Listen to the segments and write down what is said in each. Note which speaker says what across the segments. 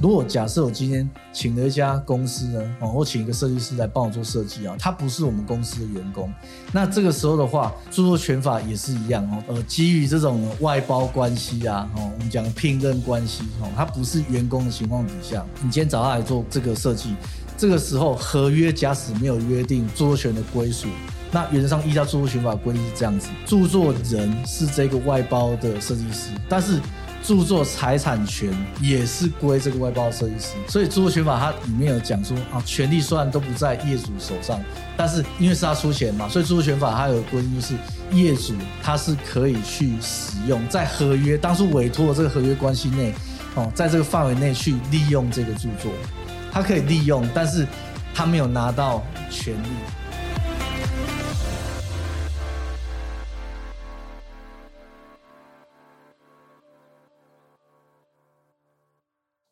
Speaker 1: 如果假设我今天请了一家公司呢，哦，我请一个设计师来帮我做设计啊，他不是我们公司的员工，那这个时候的话，著作权法也是一样哦。呃，基于这种外包关系啊，哦，我们讲聘任关系哦，他不是员工的情况底下，你今天找他来做这个设计，这个时候合约假使没有约定著作权的归属，那原则上依照著作权法规定是这样子，著作人是这个外包的设计师，但是。著作财产权也是归这个外包设计师，所以著作权法它里面有讲说啊，权利虽然都不在业主手上，但是因为是他出钱嘛，所以著作权法它有规定，就是业主他是可以去使用在合约当初委托的这个合约关系内，哦，在这个范围内去利用这个著作，他可以利用，但是他没有拿到权利。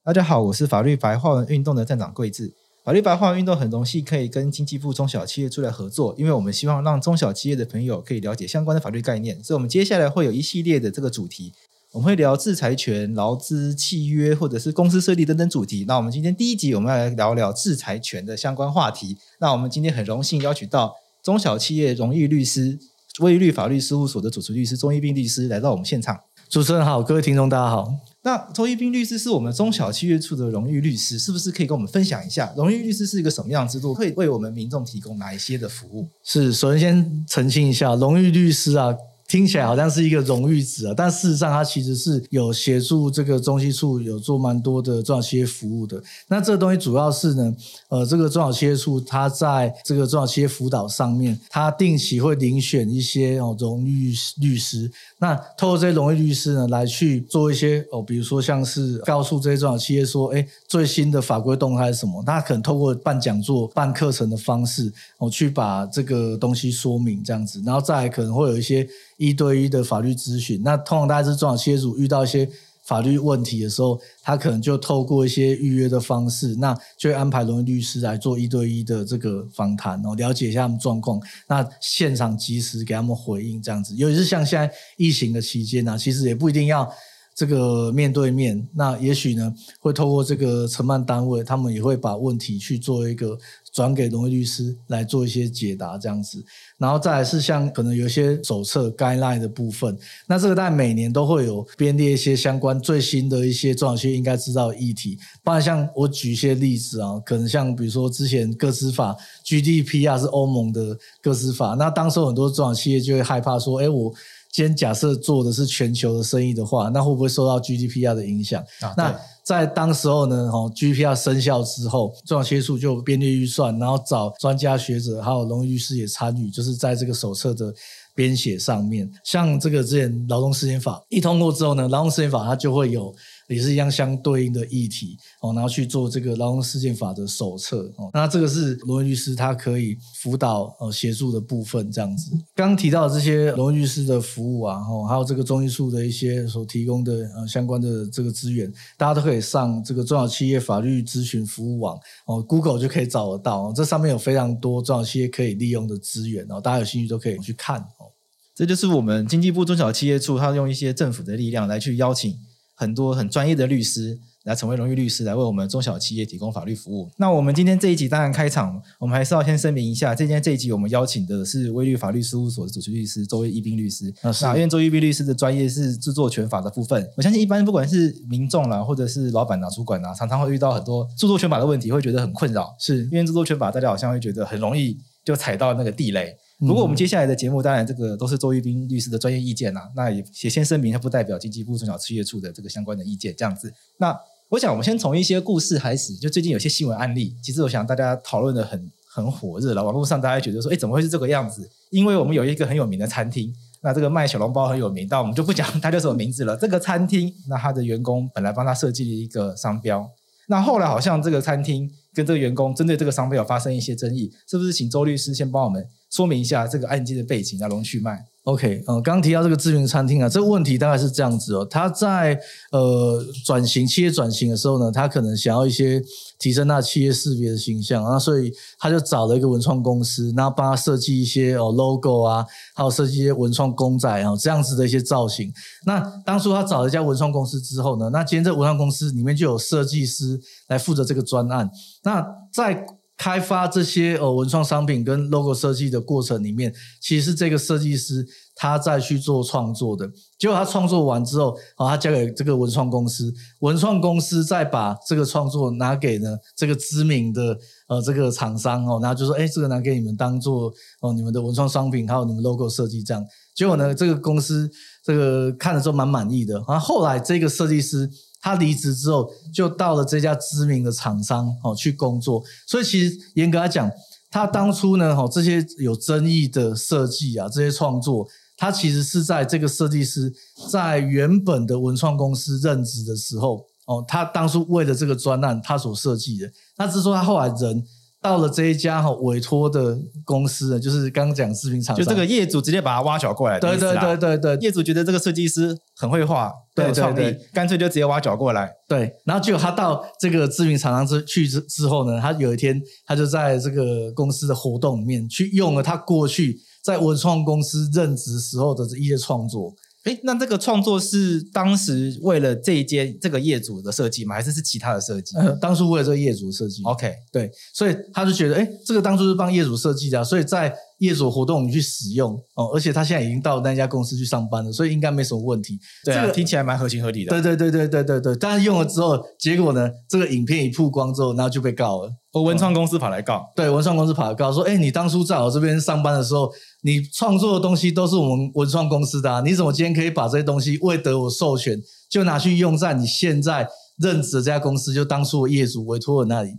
Speaker 2: 大家好，我是法律白话文运动的站长桂智。法律白话文运动很荣幸可以跟经济部中小企业处来合作，因为我们希望让中小企业的朋友可以了解相关的法律概念，所以我们接下来会有一系列的这个主题，我们会聊制裁权、劳资契约或者是公司设立等等主题。那我们今天第一集我们要来聊聊制裁权的相关话题。那我们今天很荣幸邀请到中小企业荣誉律师、威律法律事务所的主持律师钟一斌律师来到我们现场。
Speaker 1: 主持人好，各位听众大家好。
Speaker 2: 那周一斌律师是我们中小企业处的荣誉律师，是不是可以跟我们分享一下，荣誉律师是一个什么样的制度，会为我们民众提供哪一些的服务？
Speaker 1: 是，首先先澄清一下，荣誉律师啊。听起来好像是一个荣誉值啊，但事实上它其实是有协助这个中企处有做蛮多的中小企业服务的。那这个东西主要是呢，呃，这个中小企业处它在这个中小企业辅导上面，它定期会遴选一些哦荣誉律师。那透过这些荣誉律师呢，来去做一些哦，比如说像是告诉这些中小企业说，哎，最新的法规动态是什么？他可能透过办讲座、办课程的方式，哦，去把这个东西说明这样子，然后再可能会有一些。一对一的法律咨询，那通常大家是中小企业主遇到一些法律问题的时候，他可能就透过一些预约的方式，那就会安排荣誉律师来做一对一的这个访谈哦，了解一下他们状况，那现场及时给他们回应这样子。尤其是像现在疫情的期间呢，其实也不一定要这个面对面，那也许呢会透过这个承办单位，他们也会把问题去做一个。转给荣誉律师来做一些解答，这样子，然后再来是像可能有一些手册 guideline 的部分，那这个大概每年都会有编列一些相关最新的一些中小企业应该知道的议题，不然像我举一些例子啊，可能像比如说之前个资法 GDPR 是欧盟的个资法，那当时很多中小企业就会害怕说，哎，我今天假设做的是全球的生意的话，那会不会受到 GDPR 的影响？啊，那在当时候呢，哦，G P R 生效之后，中小企业处就编列预算，然后找专家学者还有荣誉律师也参与，就是在这个手册的编写上面。像这个之前劳动时间法一通过之后呢，劳动时间法它就会有。也是一样相对应的议题哦，然后去做这个劳动事件法的手册哦。那这个是荣誉律师他可以辅导呃协助的部分，这样子。刚提到的这些荣誉律师的服务啊，哦，还有这个中企处的一些所提供的呃相关的这个资源，大家都可以上这个中小企业法律咨询服务网哦，Google 就可以找得到。这上面有非常多中小企业可以利用的资源哦，大家有兴趣都可以去看哦。
Speaker 2: 这就是我们经济部中小企业处，他用一些政府的力量来去邀请。很多很专业的律师来成为荣誉律师，来为我们中小企业提供法律服务。那我们今天这一集当然开场，我们还是要先声明一下，今天这一集我们邀请的是威律法律事务所的主持律师周一斌律师。那因为周一斌律师的专业是著作权法的部分，我相信一般不管是民众啦，或者是老板呐、主管呐，常常会遇到很多著作权法的问题，会觉得很困扰。是因为著作权法大家好像会觉得很容易就踩到那个地雷。不过我们接下来的节目，当然这个都是周玉斌律师的专业意见啦、那也先声明，它不代表经济部中小企业处的这个相关的意见，这样子。那我想，我们先从一些故事开始，就最近有些新闻案例，其实我想大家讨论的很很火热了，网络上大家觉得说，哎，怎么会是这个样子？因为我们有一个很有名的餐厅，那这个卖小笼包很有名，但我们就不讲它叫什么名字了。这个餐厅，那他的员工本来帮他设计了一个商标，那后来好像这个餐厅跟这个员工针对这个商标发生一些争议，是不是？请周律师先帮我们。说明一下这个案件的背景，来龙去脉。
Speaker 1: OK，嗯，刚刚提到这个知名餐厅啊，这个问题大概是这样子哦。他在呃转型企业转型的时候呢，他可能想要一些提升那企业识别的形象，啊所以他就找了一个文创公司，然后帮他设计一些哦 logo 啊，还有设计一些文创公仔啊这样子的一些造型。那当初他找了一家文创公司之后呢，那今天这文创公司里面就有设计师来负责这个专案。那在开发这些呃文创商品跟 logo 设计的过程里面，其实是这个设计师他在去做创作的。结果他创作完之后，哦，他交给这个文创公司，文创公司再把这个创作拿给呢这个知名的呃这个厂商哦，然后就说，哎，这个拿给你们当做哦你们的文创商品，还有你们 logo 设计这样。结果呢，这个公司这个看了之后蛮满意的。然后后来这个设计师。他离职之后，就到了这家知名的厂商哦去工作。所以其实严格来讲，他当初呢，哦这些有争议的设计啊，这些创作，他其实是在这个设计师在原本的文创公司任职的时候，哦，他当初为了这个专案，他所设计的。那是说他后来人。到了这一家哈委托的公司呢，就是刚刚讲知名厂商，
Speaker 2: 就这个业主直接把他挖角过来。
Speaker 1: 对对对对对，
Speaker 2: 业主觉得这个设计师很会画，很有创意，干脆就直接挖角过来。
Speaker 1: 对，然后结果他到这个知名厂商之去之之后呢，他有一天他就在这个公司的活动里面去用了他过去在文创公司任职时候的这一些创作。
Speaker 2: 哎，那这个创作是当时为了这一间这个业主的设计吗？还是是其他的设计？
Speaker 1: 呃，当初为了这个业主设计。
Speaker 2: OK，
Speaker 1: 对，所以他就觉得，哎，这个当初是帮业主设计的，所以在业主活动你去使用哦，而且他现在已经到那家公司去上班了，所以应该没什么问题。
Speaker 2: 对啊，这个听起来蛮合情合理的。
Speaker 1: 对对对对对对对，但是用了之后，结果呢，这个影片一曝光之后，然后就被告了。
Speaker 2: 哦，文创公司跑来告。
Speaker 1: 对，文创公司跑来告说，哎，你当初在我这边上班的时候。你创作的东西都是我们文创公司的啊，你怎么今天可以把这些东西未得我授权就拿去用在你现在任职的这家公司，就当初业主委托的那里？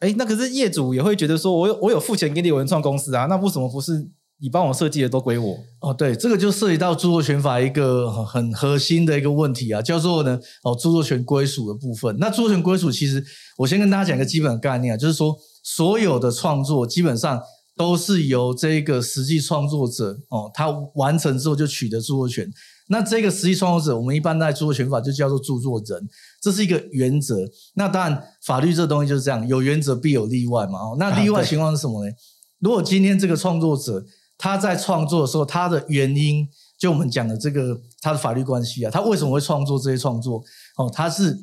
Speaker 2: 哎，那可是业主也会觉得说，我有我有付钱给你文创公司啊，那为什么不是你帮我设计的都归我？
Speaker 1: 哦，对，这个就涉及到著作权法一个很核心的一个问题啊，叫做呢哦著作权归属的部分。那著作权归属其实我先跟大家讲一个基本概念啊，就是说所有的创作基本上。都是由这个实际创作者哦，他完成之后就取得著作权。那这个实际创作者，我们一般在著作权法就叫做著作人，这是一个原则。那当然，法律这东西就是这样，有原则必有例外嘛。哦，那例外情况是什么呢？如果今天这个创作者他在创作的时候，他的原因，就我们讲的这个他的法律关系啊，他为什么会创作这些创作？哦，他是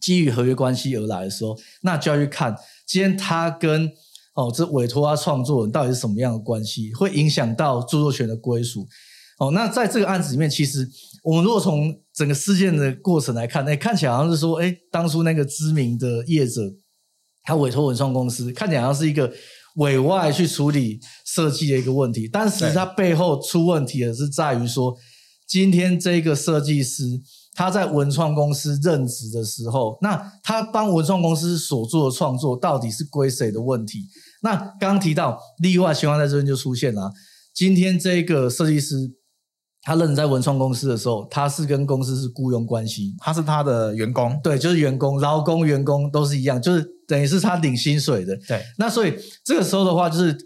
Speaker 1: 基于合约关系而来的时候，那就要去看今天他跟。哦，这委托他创作人到底是什么样的关系，会影响到著作权的归属。哦，那在这个案子里面，其实我们如果从整个事件的过程来看，哎，看起来好像是说，哎，当初那个知名的业者，他委托文创公司，看起来好像是一个委外去处理设计的一个问题，但是它背后出问题的是在于说，今天这个设计师。他在文创公司任职的时候，那他帮文创公司所做的创作到底是归谁的问题？那刚刚提到例外情况在这边就出现了。今天这个设计师他任职在文创公司的时候，他是跟公司是雇佣关系，
Speaker 2: 他是他的员工，
Speaker 1: 对，就是员工、劳工、员工都是一样，就是等于是他领薪水的。
Speaker 2: 对，
Speaker 1: 那所以这个时候的话，就是。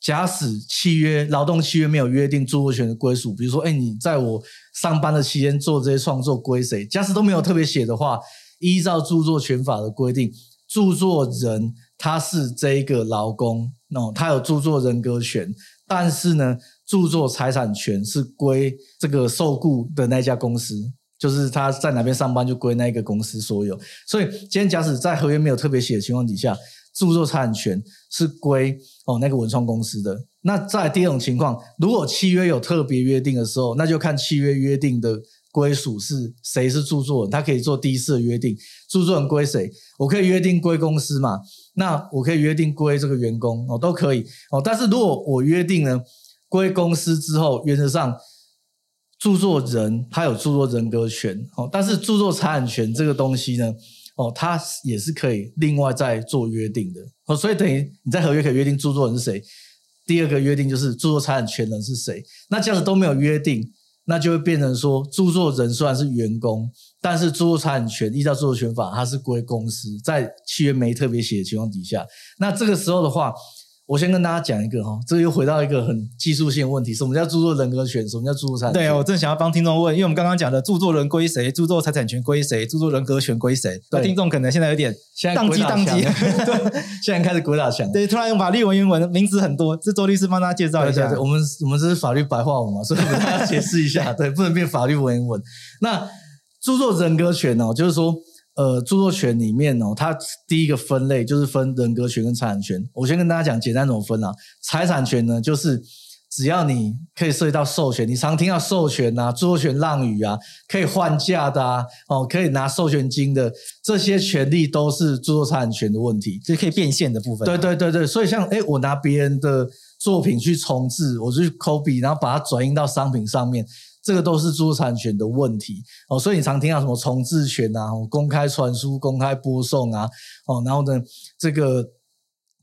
Speaker 1: 假使契约劳动契约没有约定著作权的归属，比如说，哎，你在我上班的期间做这些创作归谁？假使都没有特别写的话，依照著作权法的规定，著作人他是这一个劳工，哦，他有著作人格权，但是呢，著作财产权是归这个受雇的那家公司，就是他在哪边上班就归那个公司所有。所以，今天假使在合约没有特别写的情况底下，著作财产权是归。哦，那个文创公司的。那在第二种情况，如果契约有特别约定的时候，那就看契约约定的归属是谁是著作人，他可以做第一次的约定，著作人归谁？我可以约定归公司嘛？那我可以约定归这个员工哦，都可以哦。但是如果我约定呢，归公司之后，原则上著作人他有著作人格权哦，但是著作财产权这个东西呢？哦，他也是可以另外再做约定的哦，所以等于你在合约可以约定著作人是谁，第二个约定就是著作财产权人是谁。那这样子都没有约定，那就会变成说，著作人虽然是员工，但是著作财产权依照著作权法，它是归公司，在契约没特别写的情况底下，那这个时候的话，我先跟大家讲一个哈，这个又回到一个很技术性的问题，什么叫著作人格权？什么叫著作财产权？
Speaker 2: 对，我正想要帮听众问，因为我们刚刚讲的著作人归谁，著作财产权归谁，著作人格权归谁？那听众可能现在有点宕机宕机，
Speaker 1: 对，现在开始鬼打墙。
Speaker 2: 对，突然用法律文言文，名词很多，这周律师帮大家介绍一下。
Speaker 1: 对对对，我们我们这是法律白话文嘛，所以我们要解释一下，对，不能变法律文言文。那著作人格权哦，就是说。呃，著作权里面哦，它第一个分类就是分人格权跟财产权。我先跟大家讲简单怎么分啊。财产权呢，就是只要你可以涉及到授权，你常听到授权啊、著作权让与啊、可以换价的啊、哦，可以拿授权金的这些权利，都是著作财产权的问题，
Speaker 2: 就是可以变现的部分。
Speaker 1: 对对对对，所以像诶，我拿别人的作品去重置，我就去 copy，然后把它转印到商品上面。这个都是著作产权的问题哦，所以你常听到什么重置权啊、公开传输、公开播送啊，哦，然后呢，这个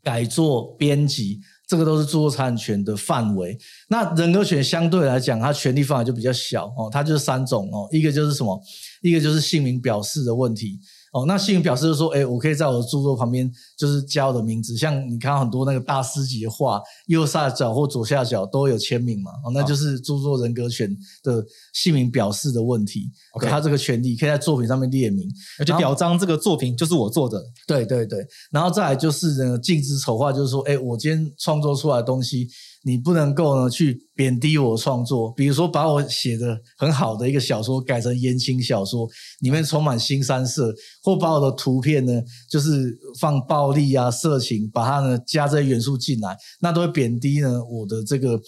Speaker 1: 改作、编辑，这个都是著作产权的范围。那人格权相对来讲，它权利范围就比较小哦，它就是三种哦，一个就是什么？一个就是姓名表示的问题。哦，那姓名表示就是说，哎，我可以在我的著作旁边就是加我的名字，像你看到很多那个大师级的画，右下角或左下角都有签名嘛，哦，那就是著作人格权的姓名表示的问题。OK，他这个权利可以在作品上面列明，
Speaker 2: 而且表彰这个作品就是我做的。
Speaker 1: 对对对，然后再来就是呢，禁止丑化，就是说，哎，我今天创作出来的东西。你不能够呢去贬低我创作，比如说把我写的很好的一个小说改成言情小说，里面充满新三色，或把我的图片呢就是放暴力啊、色情，把它呢加这些元素进来，那都会贬低呢我的这个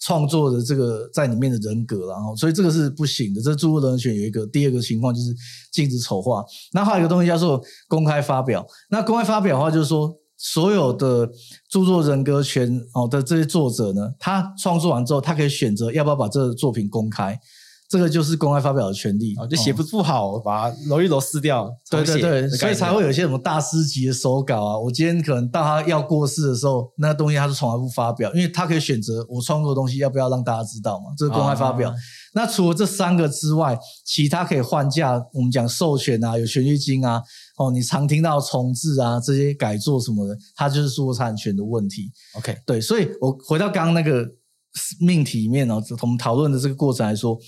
Speaker 1: 创作的这个在里面的人格，然后所以这个是不行的。这著作人选有一个第二个情况就是禁止丑化，那还有一个东西叫做公开发表。那公开发表的话就是说。所有的著作人格权哦的这些作者呢，他创作完之后，他可以选择要不要把这个作品公开，这个就是公开发表的权利。
Speaker 2: 哦，就写不不好，哦，把它揉一揉撕掉。
Speaker 1: 对对对，所以才会有一些什么大师级的手稿啊。我今天可能到他要过世的时候，那个东西他是从来不发表，因为他可以选择我创作的东西要不要让大家知道嘛，这是公开发表。啊那除了这三个之外，其他可以换价，我们讲授权啊，有权利金啊，哦，你常听到重置啊，这些改作什么的，它就是著作产权的问题。
Speaker 2: OK，
Speaker 1: 对，所以我回到刚刚那个命题里面哦，我们讨论的这个过程来说，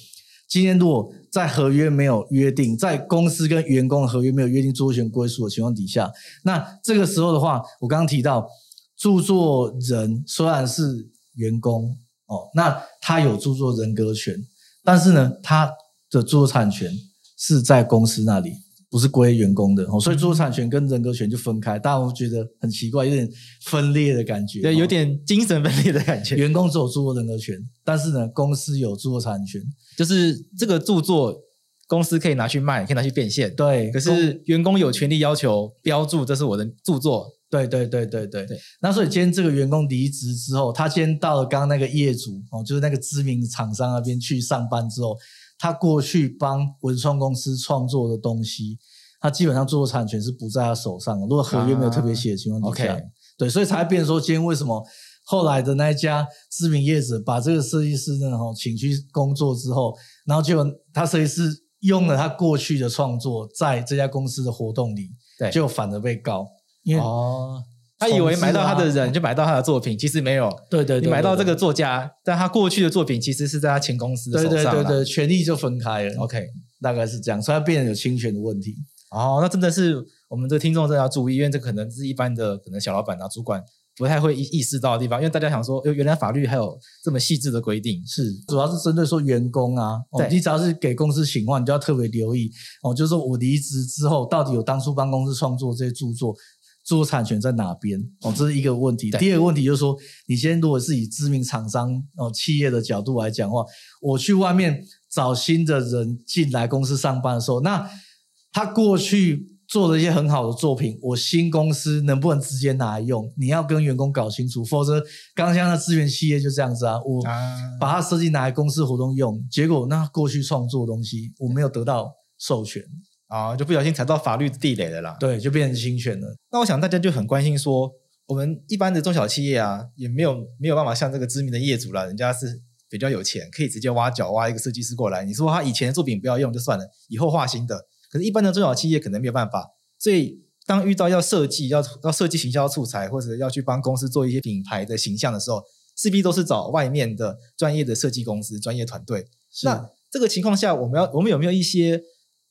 Speaker 1: 今天如果在合约没有约定，在公司跟员工的合约没有约定著作权归属的情况底下，那这个时候的话，我刚刚提到著作人虽然是员工哦，那他有著作人格权。但是呢，他的著作产权是在公司那里，不是归员工的，所以著作产权跟人格权就分开。大家会觉得很奇怪，有点分裂的感觉，
Speaker 2: 对，有点精神分裂的感觉。
Speaker 1: 员工只有著作人格权，但是呢，公司有著作产权，
Speaker 2: 就是这个著作公司可以拿去卖，可以拿去变现。
Speaker 1: 对，
Speaker 2: 可是员工有权利要求标注这是我的著作。
Speaker 1: 对对对对对，对，那所以今天这个员工离职之后，他今天到了刚刚那个业主哦，就是那个知名厂商那边去上班之后，他过去帮文创公司创作的东西，他基本上著作产权是不在他手上的。如果合约没有特别写的情况底下，啊 okay，对，所以才会变成说，今天为什么后来的那一家知名业者把这个设计师呢，哈，请去工作之后，然后结果他设计师用了他过去的创作，在这家公司的活动里，对，就反而被告。因为
Speaker 2: 哦，他以为买到他的人就买到他的作品，其实没有。
Speaker 1: 对对，
Speaker 2: 你买到这个作家，但他过去的作品其实是在他前公司的手上。
Speaker 1: 对对对对，权利就分开了。
Speaker 2: OK，
Speaker 1: 大概是这样，所以他变成有侵权的问题。
Speaker 2: 哦，那真的是我们的听众真的要注意，因为这可能是一般的可能小老板啊、主管不太会意意识到的地方。因为大家想说，原来法律还有这么细致的规定。
Speaker 1: 是，主要是针对说员工啊，哦，你只要是给公司请话，你就要特别留意哦，就是说我离职之后，到底有当初帮公司创作这些著作。著作产权在哪边？哦，这是一个问题。第二个问题就是说，你今天如果是以知名厂商哦企业的角度来讲的话，我去外面找新的人进来公司上班的时候，那他过去做了一些很好的作品，我新公司能不能直接拿来用？你要跟员工搞清楚，否则刚刚像那资源企业就这样子啊，我把它设计拿来公司活动用，结果那过去创作的东西我没有得到授权。
Speaker 2: 啊，就不小心踩到法律的地雷了啦。
Speaker 1: 对，就变成侵权了。
Speaker 2: 那我想大家就很关心说，我们一般的中小企业啊，也没有没有办法像这个知名的业主啦，人家是比较有钱，可以直接挖角挖一个设计师过来。你说他以前的作品不要用就算了，以后画新的。可是，一般的中小企业可能没有办法。所以，当遇到要设计、要要设计行销素材，或者要去帮公司做一些品牌的形象的时候，势必都是找外面的专业的设计公司、专业团队。是那这个情况下，我们要我们有没有一些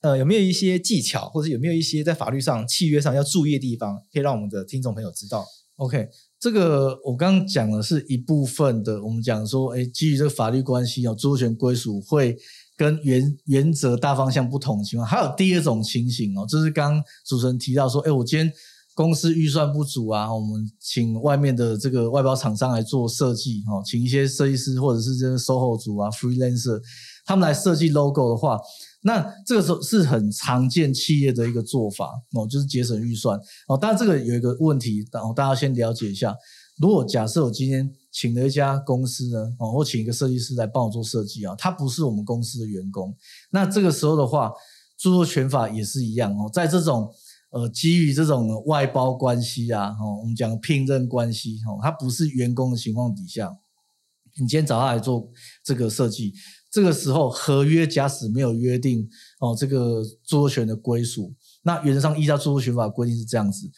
Speaker 2: 呃有没有一些技巧，或者有没有一些在法律上、契约上要注意的地方，可以让我们的听众朋友知道
Speaker 1: ？OK，这个我刚刚讲的是一部分的，我们讲说，哎，基于这个法律关系哦，著作权归属会。跟原原则大方向不同的情况，还有第二种情形哦，就是刚刚主持人提到说，哎，我今天公司预算不足啊，我们请外面的这个外包厂商来做设计，哈，请一些设计师或者是这个售后组啊，freelancer，他们来设计 logo 的话，那这个时候是很常见企业的一个做法哦，就是节省预算哦。当然这个有一个问题，然后大家先了解一下，如果假设我今天。请了一家公司呢，哦，或请一个设计师来帮我做设计啊，他不是我们公司的员工。那这个时候的话，著作权法也是一样哦，在这种呃基于这种外包关系啊，哦，我们讲聘任关系，哦，他不是员工的情况底下，你今天找他来做这个设计，这个时候合约假使没有约定哦，这个著作权的归属，那原则上依照著作权法规定是这样子，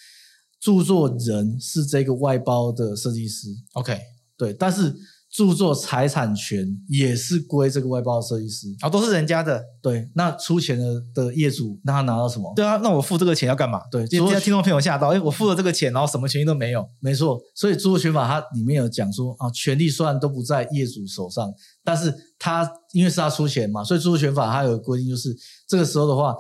Speaker 1: 著作人是这个外包的设计师
Speaker 2: ，OK。
Speaker 1: 对，但是著作财产权也是归这个外包设计师
Speaker 2: 啊、哦，都是人家的。
Speaker 1: 对，那出钱的的业主，那他拿到什么？
Speaker 2: 对啊，那我付这个钱要干嘛？
Speaker 1: 对，
Speaker 2: 今天听众朋友吓到，哎，我付了这个钱，然后什么权益都没有。
Speaker 1: 没错，所以著作权法它里面有讲说啊，权利虽然都不在业主手上，但是他因为是他出钱嘛，所以著作权法它有规定，就是这个时候的话，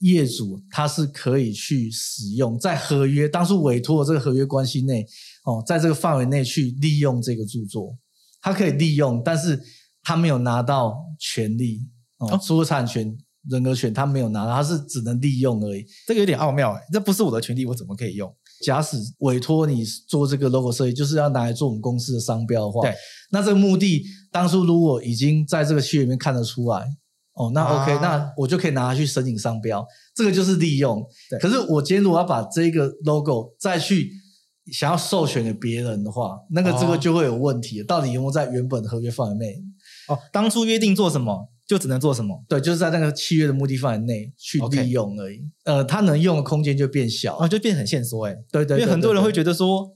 Speaker 1: 业主他是可以去使用在合约当初委托的这个合约关系内。哦，在这个范围内去利用这个著作，他可以利用，但是他没有拿到权利哦，著作产权、人格权他没有拿到，他是只能利用而已。
Speaker 2: 这个有点奥妙诶，这不是我的权利，我怎么可以用？
Speaker 1: 假使委托你做这个 logo 设计，就是要拿来做我们公司的商标的话，
Speaker 2: 对，
Speaker 1: 那这个目的当初如果已经在这个契约里面看得出来，哦，那 OK，啊，那我就可以拿它去申请商标，这个就是利用。可是我今天如果要把这个 logo 再去想要授权给别人的话，那个这个就会有问题。哦、到底有没有在原本合约范围内？
Speaker 2: 哦，当初约定做什么就只能做什么。
Speaker 1: 对，就是在那个契约的目的范围内去利用而已。呃，它能用的空间就变小，
Speaker 2: 啊，就变很限缩。哎，
Speaker 1: 对对，
Speaker 2: 因为很多人会觉得说，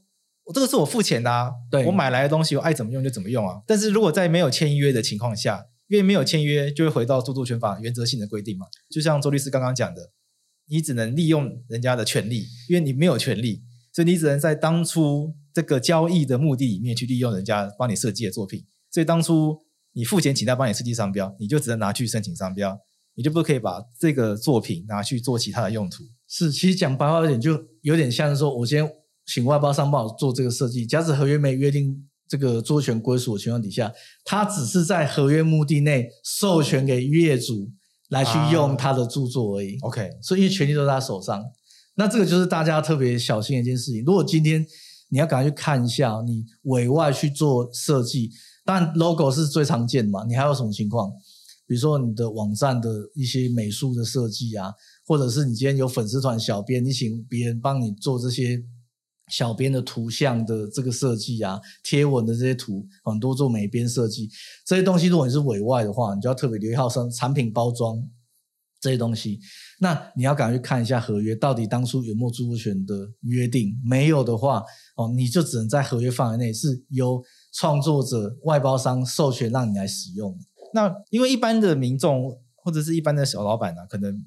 Speaker 2: 这个是我付钱的啊，
Speaker 1: 对，
Speaker 2: 我买来的东西，我爱怎么用就怎么用啊。但是如果在没有签约的情况下，因为没有签约，就会回到著作权法原则性的规定嘛。就像周律师刚刚讲的，你只能利用人家的权利，因为你没有权利。所以你只能在当初这个交易的目的里面去利用人家帮你设计的作品。所以当初你付钱请他帮你设计商标，你就只能拿去申请商标，你就不可以把这个作品拿去做其他的用途。
Speaker 1: 是，其实讲白话一点，就有点像是说，我先请外包商帮我做这个设计，假使合约没约定这个著作权归属的情况底下，他只是在合约目的内授权给业主来去用他的著作而已。
Speaker 2: 啊、OK，
Speaker 1: 所以因为权利都在他手上。那这个就是大家特别小心的一件事情。如果今天你要赶快去看一下，你委外去做设计，当然 logo 是最常见的嘛。你还有什么情况？比如说你的网站的一些美术的设计啊，或者是你今天有粉丝团小编，你请别人帮你做这些小编的图像的这个设计啊，贴文的这些图，很多做美编设计这些东西，如果你是委外的话，你就要特别留意好生产品包装这些东西。那你要赶快去看一下合约，到底当初有没有著作权的约定？没有的话，哦，你就只能在合约范围内是由创作者、外包商授权让你来使用。
Speaker 2: 那因为一般的民众或者是一般的小老板呢、可能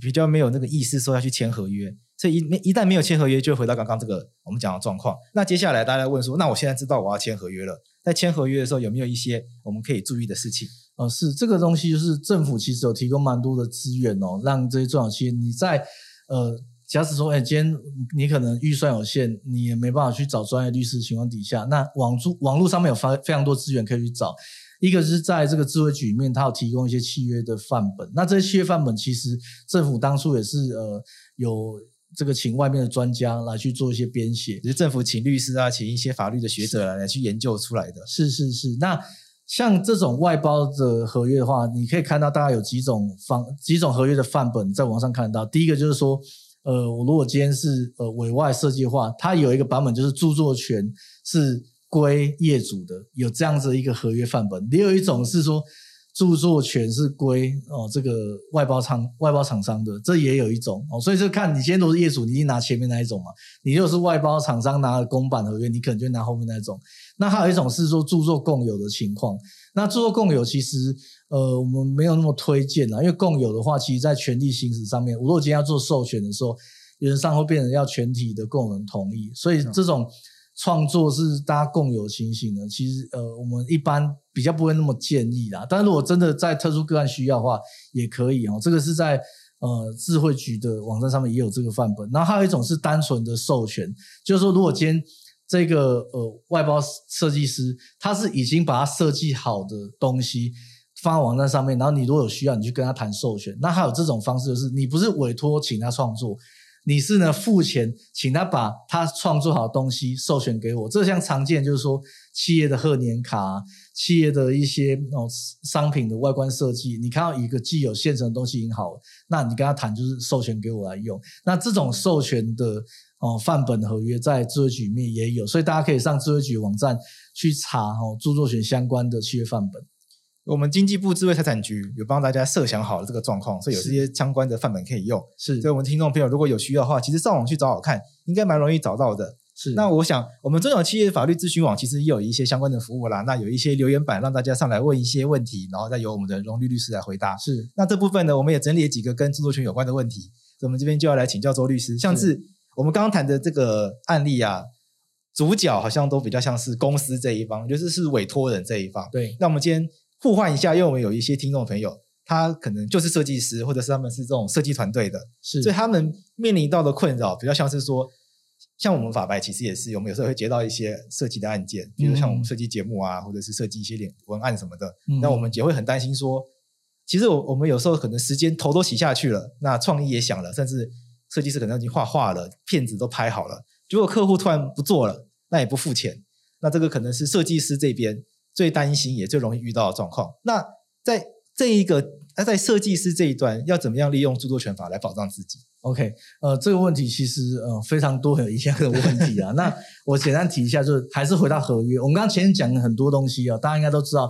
Speaker 2: 比较没有那个意识说要去签合约，所以一一旦没有签合约，就回到刚刚这个我们讲的状况。那接下来大家问说，那我现在知道我要签合约了，在签合约的时候有没有一些我们可以注意的事情？
Speaker 1: 哦，是这个东西，就是政府其实有提供蛮多的资源哦，让这些中小企业你在呃，假使说，哎，今天你可能预算有限，你也没办法去找专业律师的情况底下，那网络网络上面有非非常多资源可以去找。一个是在这个智慧局里面，它有提供一些契约的范本。那这些契约范本其实政府当初也是呃有这个请外面的专家来去做一些编写，
Speaker 2: 就是政府请律师啊，请一些法律的学者来来去研究出来的。
Speaker 1: 是是是，那。像这种外包的合约的话，你可以看到大概有几种方几种合约的范本，在网上看得到。第一个就是说，呃，我如果今天是呃委外设计的话，它有一个版本就是著作权是归业主的，有这样子一个合约范本。也有一种是说，著作权是归哦这个外包厂外包厂商的，这也有一种哦，所以就看你今天如果是业主，你一定拿前面那一种嘛。你如果是外包厂商拿了公版合约，你可能就拿后面那一种。那还有一种是说著作共有的情况，那著作共有其实呃我们没有那么推荐啦，因为共有的话，其实在权利行使上面，我如果今天要做授权的时候，原则上会变成要全体的共有人同意，所以这种。创作是大家共有情形的，其实呃，我们一般比较不会那么建议啦。但是如果真的在特殊个案需要的话，也可以哦。这个是在呃智慧局的网站上面也有这个范本。然后还有一种是单纯的授权，就是说如果今天这个呃外包设计师他是已经把他设计好的东西放在网站上面，然后你如果有需要，你去跟他谈授权。那还有这种方式，就是你不是委托请他创作。你是呢付钱请他把他创作好的东西授权给我，这像常见就是说企业的贺年卡、企业的一些哦商品的外观设计，你看到一个既有现成的东西已经好了，那你跟他谈就是授权给我来用。那这种授权的哦范本合约在智慧局里面也有，所以大家可以上智慧局网站去查哦著作权相关的契约范本。
Speaker 2: 我们经济部智慧财产局有帮大家设想好了这个状况，所以有这些相关的范本可以用。
Speaker 1: 是，
Speaker 2: 所以我们听众朋友如果有需要的话，其实上网去找找看，应该蛮容易找到的。
Speaker 1: 是，
Speaker 2: 那我想我们中小企业法律咨询网其实也有一些相关的服务啦。那有一些留言板让大家上来问一些问题，然后再由我们的荣律律师来回答。
Speaker 1: 是，
Speaker 2: 那这部分呢，我们也整理了几个跟著作权有关的问题，所以我们这边就要来请教周律师。像是我们刚刚谈的这个案例啊，主角好像都比较像是公司这一方，就是是委托人这一方。
Speaker 1: 对，
Speaker 2: 那我们今天。互换一下，因为我们有一些听众朋友，他可能就是设计师，或者是他们是这种设计团队的，
Speaker 1: 是，
Speaker 2: 所以他们面临到的困扰比较像是说，像我们法白其实也是，我们有时候会接到一些设计的案件，比如像我们设计节目啊，或者是设计一些文案什么的，那、嗯、我们也会很担心说，其实我我们有时候可能时间头都洗下去了，那创意也想了，甚至设计师可能已经画画了，片子都拍好了，结果客户突然不做了，那也不付钱，那这个可能是设计师这边。最担心也最容易遇到的状况。那在这一个，那在设计师这一端，要怎么样利用著作权法来保障自己
Speaker 1: ？OK，呃，这个问题其实呃非常多很有影响的问题啊。那我简单提一下，就是还是回到合约。我们刚刚前面讲了很多东西啊，大家应该都知道，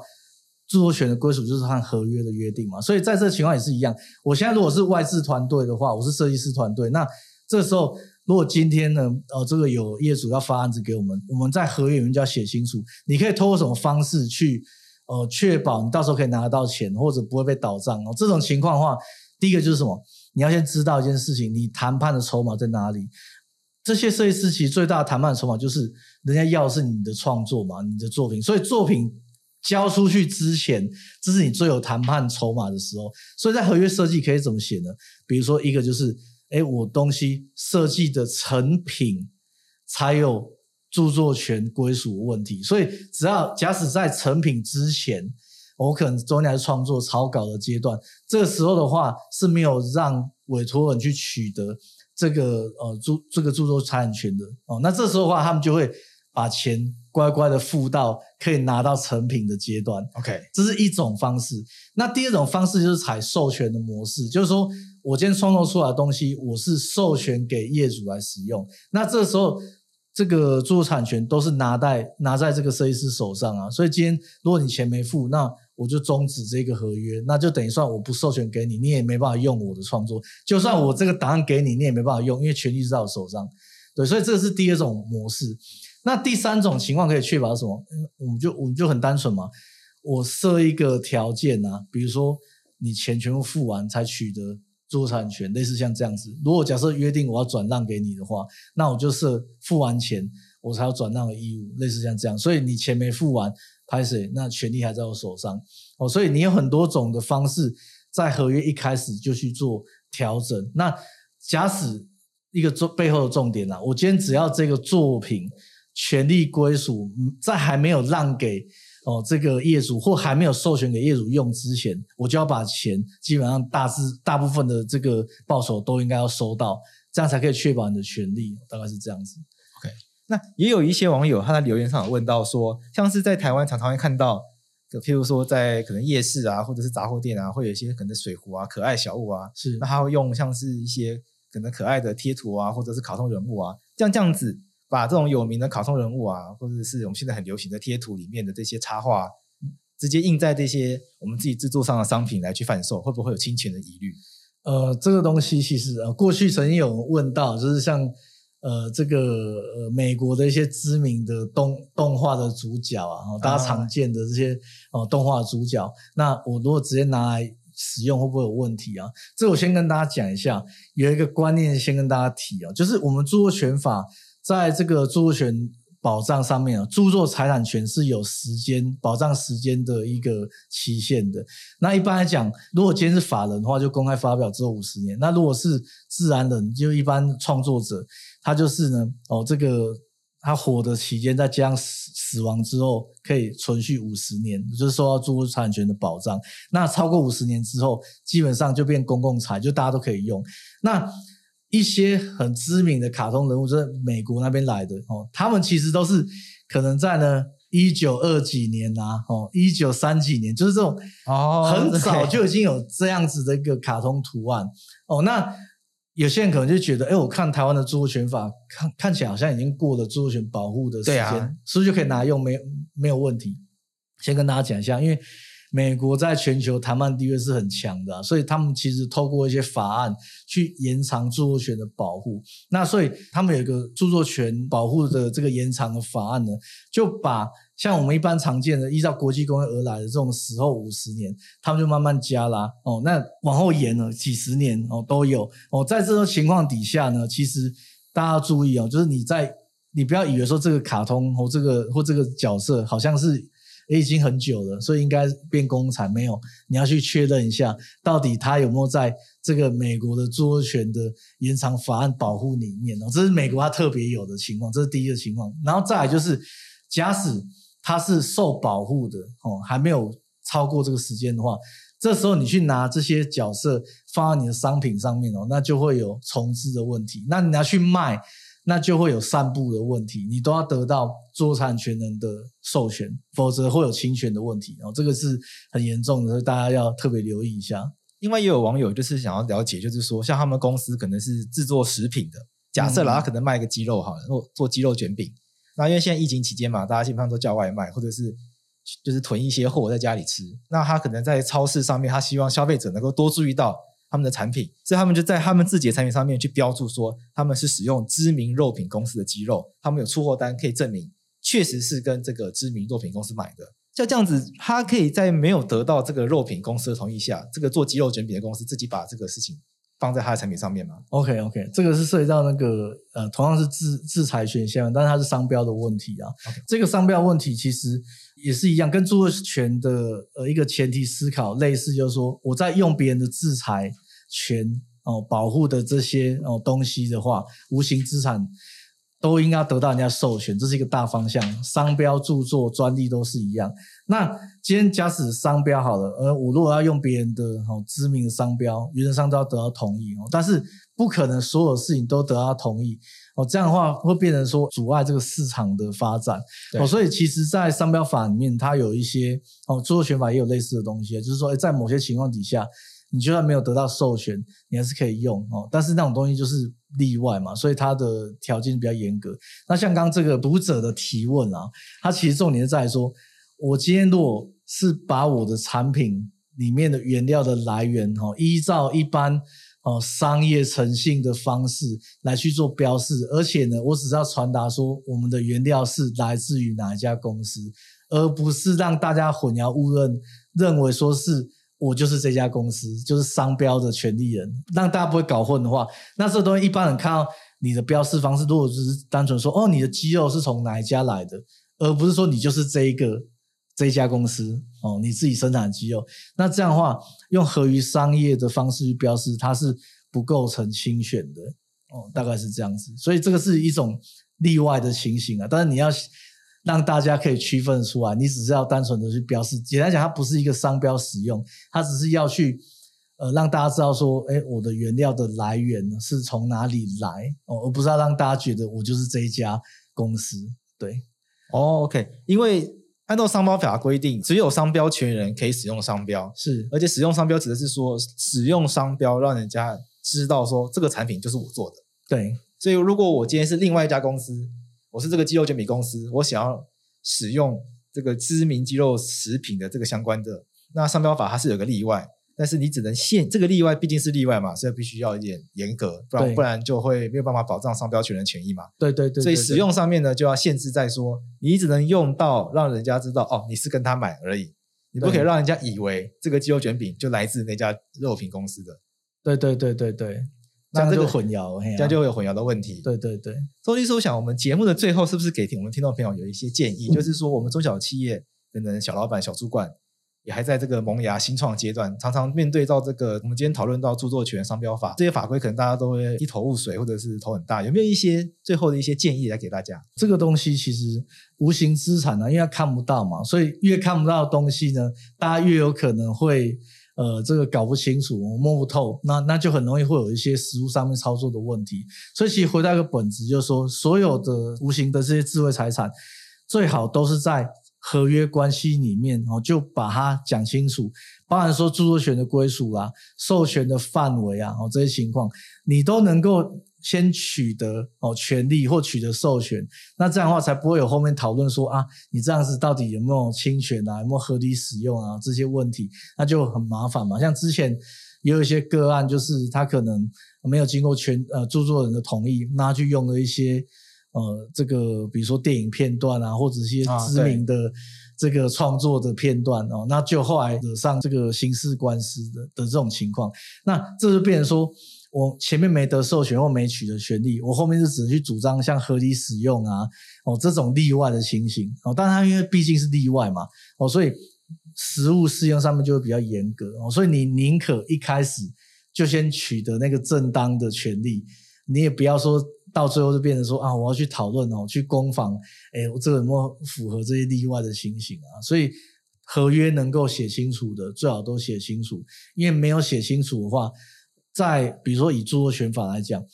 Speaker 1: 著作权的归属就是和合约的约定嘛。所以在这个情况也是一样。我现在如果是外置团队的话，我是设计师团队，那这时候。如果今天呢，呃，这个有业主要发案子给我们，我们在合约里面就要写清楚，你可以通过什么方式去，呃，确保你到时候可以拿得到钱，或者不会被倒账哦。这种情况的话，第一个就是什么？你要先知道一件事情，你谈判的筹码在哪里？这些设计师其实最大的谈判筹码就是，人家要的是你的创作嘛，你的作品。所以作品交出去之前，这是你最有谈判筹码的时候。所以在合约设计可以怎么写呢？比如说一个就是。哎，我东西设计的成品才有著作权归属问题，所以只要假使在成品之前，我可能中间还是创作草稿的阶段，这个时候的话是没有让委托人去取得这个呃著这个著作财产权的哦，那这时候的话，他们就会把钱乖乖的付到可以拿到成品的阶段。
Speaker 2: OK，
Speaker 1: 这是一种方式。那第二种方式就是采授权的模式，就是说。我今天创作出来的东西，我是授权给业主来使用。那这时候，这个著作产权都是拿在拿在这个设计师手上啊。所以今天如果你钱没付，那我就终止这个合约，那就等于算我不授权给你，你也没办法用我的创作。就算我这个档案给你，你也没办法用，因为权利是在我手上。对，所以这是第二种模式。那第三种情况可以确保什么？我们就我们就很单纯嘛，我设一个条件啊，比如说你钱全部付完才取得。著作产权类似像这样子，如果假设约定我要转让给你的话，那我就是付完钱我才有转让的义务，类似像这样。所以你钱没付完，拍谁？那权利还在我手上哦。所以你有很多种的方式，在合约一开始就去做调整。那假使一个重背后的重点啊，我今天只要这个作品权利归属在还没有让给。哦，这个业主或还没有授权给业主用之前，我就要把钱基本上大致大部分的这个报酬都应该要收到，这样才可以确保你的权利，大概是这样子。
Speaker 2: OK，那也有一些网友他在留言上有问到说，像是在台湾常常会看到，就譬如说在可能夜市啊，或者是杂货店啊，会有一些可能水壶啊、可爱小物啊，
Speaker 1: 是
Speaker 2: 那他会用像是一些可能可爱的贴图啊，或者是卡通人物啊，像这样子。把这种有名的卡通人物啊，或者是我们现在很流行的贴图里面的这些插画，直接印在这些我们自己制作上的商品来去贩售，会不会有侵权的疑虑？
Speaker 1: 呃，这个东西其实呃，过去曾经有人问到，就是像呃这个呃美国的一些知名的动动画的主角啊，大家常见的这些哦、呃、动画主角，那我如果直接拿来使用，会不会有问题啊？这我先跟大家讲一下，有一个观念先跟大家提啊，就是我们著作权法在这个著作权。保障上面啊，著作财产权是有时间保障时间的一个期限的。那一般来讲，如果今天是法人的话，就公开发表之后五十年；那如果是自然人，就一般创作者，他就是呢，哦，这个他活的期间再加上死死亡之后，可以存续五十年，就是受到著作财产权的保障。那超过五十年之后，基本上就变公共财，就大家都可以用。那一些很知名的卡通人物，就是美国那边来的哦，他们其实都是可能在呢一九二几年啊，哦一九三几年，就是这种哦，很早就已经有这样子的一个卡通图案哦。那有些人可能就觉得，哎，我看台湾的著作权法，看看起来好像已经过了著作权保护的时间，啊、是不是就可以拿来用？没没有问题。先跟大家讲一下，因为。美国在全球谈判地位是很强的，所以他们其实透过一些法案去延长著作权的保护。那所以他们有一个著作权保护的这个延长的法案呢，就把像我们一般常见的依照国际公约而来的这种死后五十年，他们就慢慢加啦哦。那往后延了几十年哦都有哦。在这种情况底下呢，其实大家要注意哦，就是你在你不要以为说这个卡通或这个或这个角色好像是。也已经很久了，所以应该变公产没有？你要去确认一下，到底他有没有在这个美国的著作权的延长法案保护里面哦？这是美国它特别有的情况，这是第一个情况。然后再来就是，假使它是受保护的哦，还没有超过这个时间的话，这时候你去拿这些角色放在你的商品上面哦，那就会有重制的问题。那你要去卖。那就会有散布的问题，你都要得到著作产权人的授权，否则会有侵权的问题。然后这个是很严重的，大家要特别留意一下。
Speaker 2: 另外也有网友就是想要了解，就是说像他们公司可能是制作食品的，假设啦，他可能卖一个鸡肉好了，做做鸡肉卷饼。那因为现在疫情期间嘛，大家基本上都叫外卖，或者是就是囤一些货在家里吃。那他可能在超市上面，他希望消费者能够多注意到。他们的产品，所以他们就在他们自己的产品上面去标注说，他们是使用知名肉品公司的鸡肉，他们有出货单可以证明，确实是跟这个知名肉品公司买的。像这样子，他可以在没有得到这个肉品公司的同意下，这个做鸡肉卷饼的公司自己把这个事情放在他的产品上面吗
Speaker 1: ？OK OK，这个是涉及到那个呃，同样是制制裁权限，但是它是商标的问题啊。这个商标问题其实也是一样，跟著作权的呃一个前提思考类似，就是说我在用别人的制裁。权哦，保护的这些哦东西的话，无形资产都应该得到人家授权，这是一个大方向。商标、著作、专利都是一样。那今天假使商标好了，而我如果要用别人的哦知名的商标，原则上都要得到同意哦。但是不可能所有事情都得到同意哦，这样的话会变成说阻碍这个市场的发展哦。所以其实，在商标法里面，它有一些哦，著作权法也有类似的东西，就是说，在某些情况底下。你就算没有得到授权，你还是可以用哦。但是那种东西就是例外嘛，所以它的条件比较严格。那像刚刚这个读者的提问啊，它其实重点是在说，我今天如果是把我的产品里面的原料的来源哈，依照一般哦商业诚信的方式来去做标示，而且呢，我只是要传达说我们的原料是来自于哪一家公司，而不是让大家混淆误认，认为说是。我就是这家公司，就是商标的权利人，让大家不会搞混的话，那这东西一般人看到你的标示方式，如果只是单纯说哦，你的鸡肉是从哪一家来的，而不是说你就是这一个这家公司哦，你自己生产的鸡肉，那这样的话用合于商业的方式去标示，它是不构成侵权的。哦，大概是这样子，所以这个是一种例外的情形啊，但是你要。让大家可以区分出来，你只是要单纯的去标示。简单讲，它不是一个商标使用，它只是要去呃让大家知道说，哎，我的原料的来源是从哪里来哦，而不是要让大家觉得我就是这一家公司。对，
Speaker 2: 哦，OK，因为按照商标法规定，只有商标权人可以使用商标，
Speaker 1: 是，
Speaker 2: 而且使用商标指的是说使用商标让人家知道说这个产品就是我做的。
Speaker 1: 对，
Speaker 2: 所以如果我今天是另外一家公司。我是这个鸡肉卷饼公司，我想要使用这个知名鸡肉食品的这个相关的，那商标法它是有个例外，但是你只能限这个例外，毕竟是例外嘛，所以必须要一点严格，不然对不然就会没有办法保障商标权人权益嘛。
Speaker 1: 对对，对对对，
Speaker 2: 所以使用上面呢就要限制在说，你只能用到让人家知道哦，你是跟他买而已，你不可以让人家以为这个鸡肉卷饼就来自那家肉品公司的。
Speaker 1: 对对对对对。那这个混淆，
Speaker 2: 这样就会有混淆的问题。
Speaker 1: 对对对，
Speaker 2: 周律师，我想我们节目的最后是不是给听我们听众朋友有一些建议？嗯、就是说，我们中小企业可能小老板、小主管也还在这个萌芽、新创阶段，常常面对到这个我们今天讨论到著作权、商标法这些法规，可能大家都会一头雾水，或者是头很大。有没有一些最后的一些建议来给大家？
Speaker 1: 这个东西其实无形资产呢，因为它看不到嘛，所以越看不到的东西呢，大家越有可能会。呃，这个搞不清楚，摸不透，那那就很容易会有一些实务上面操作的问题。所以，其实回到一个本质，就是说，所有的无形的这些智慧财产，最好都是在合约关系里面哦，就把它讲清楚。包含说著作权的归属啊、授权的范围啊，哦这些情况，你都能够。先取得哦权利或取得授权，那这样的话才不会有后面讨论说啊，你这样子到底有没有侵权啊，有没有合理使用啊这些问题，那就很麻烦嘛。像之前也有一些个案，就是他可能没有经过全呃著作人的同意，那去用了一些呃这个比如说电影片段啊，或者一些知名的这个创作的片段哦，那就后来惹上这个刑事官司的的这种情况，那这就变成说。我前面没得授权或没取得权利，我后面就只能去主张像合理使用啊，哦这种例外的情形哦，但它因为毕竟是例外嘛，哦所以实务适用上面就会比较严格哦，所以你宁可一开始就先取得那个正当的权利，你也不要说到最后就变成说啊我要去讨论哦，去攻防，诶我这个有没有符合这些例外的情形啊？所以合约能够写清楚的最好都写清楚，因为没有写清楚的话。在比如说以著作权法来讲，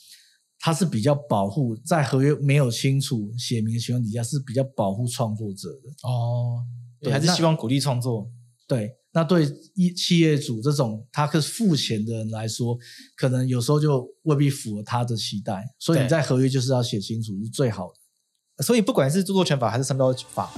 Speaker 1: 它是比较保护，在合约没有清楚写明的情况底下，是比较保护创作者的
Speaker 2: 哦。对，还是希望鼓励创作。
Speaker 1: 对，那对一企业主这种他可是付钱的人来说，可能有时候就未必符合他的期待，所以你在合约就是要写清楚是最好的。
Speaker 2: 所以不管是著作权法还是商标法。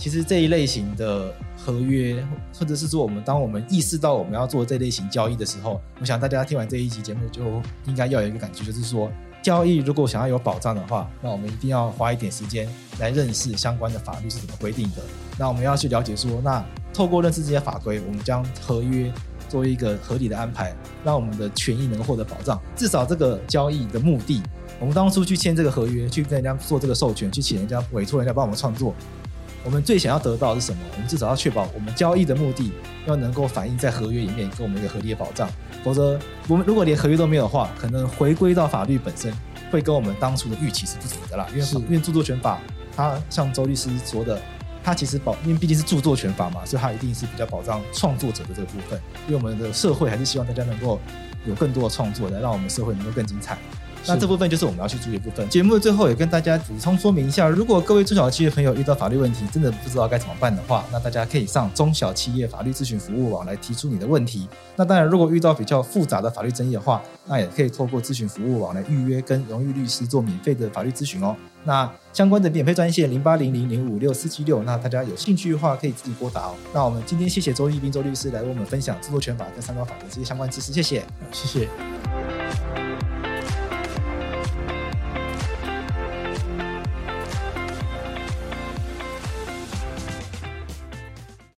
Speaker 2: 其实这一类型的合约，或者是说我们当我们意识到我们要做这类型交易的时候，我想大家听完这一集节目就应该要有一个感觉，就是说交易如果想要有保障的话，那我们一定要花一点时间来认识相关的法律是怎么规定的。那我们要去了解说，那透过认识这些法规，我们将合约做一个合理的安排，让我们的权益能够获得保障。至少这个交易的目的，我们当初去签这个合约，去跟人家做这个授权，去请人家委托人家帮我们创作。我们最想要得到的是什么？我们至少要确保我们交易的目的要能够反映在合约里面，给我们一个合理的保障。否则，我们如果连合约都没有的话，可能回归到法律本身，会跟我们当初的预期是不符的啦。因为是因为著作权法，它像周律师说的，它其实保，因为毕竟是著作权法嘛，所以它一定是比较保障创作者的这个部分。因为我们的社会还是希望大家能够有更多的创作，来让我们社会能够更精彩。那这部分就是我们要去注意的部分。节目的最后也跟大家补充说明一下，如果各位中小企业朋友遇到法律问题，真的不知道该怎么办的话，那大家可以上中小企业法律咨询服务网来提出你的问题。那当然，如果遇到比较复杂的法律争议的话，那也可以透过咨询服务网来预约跟荣誉律师做免费的法律咨询哦。那相关的免费专线零八零零零五六四七六，那大家有兴趣的话可以自己拨打哦。那我们今天谢谢周一斌周律师来为我们分享著作权法跟商标法的这些相关知识，谢谢，
Speaker 1: 谢谢。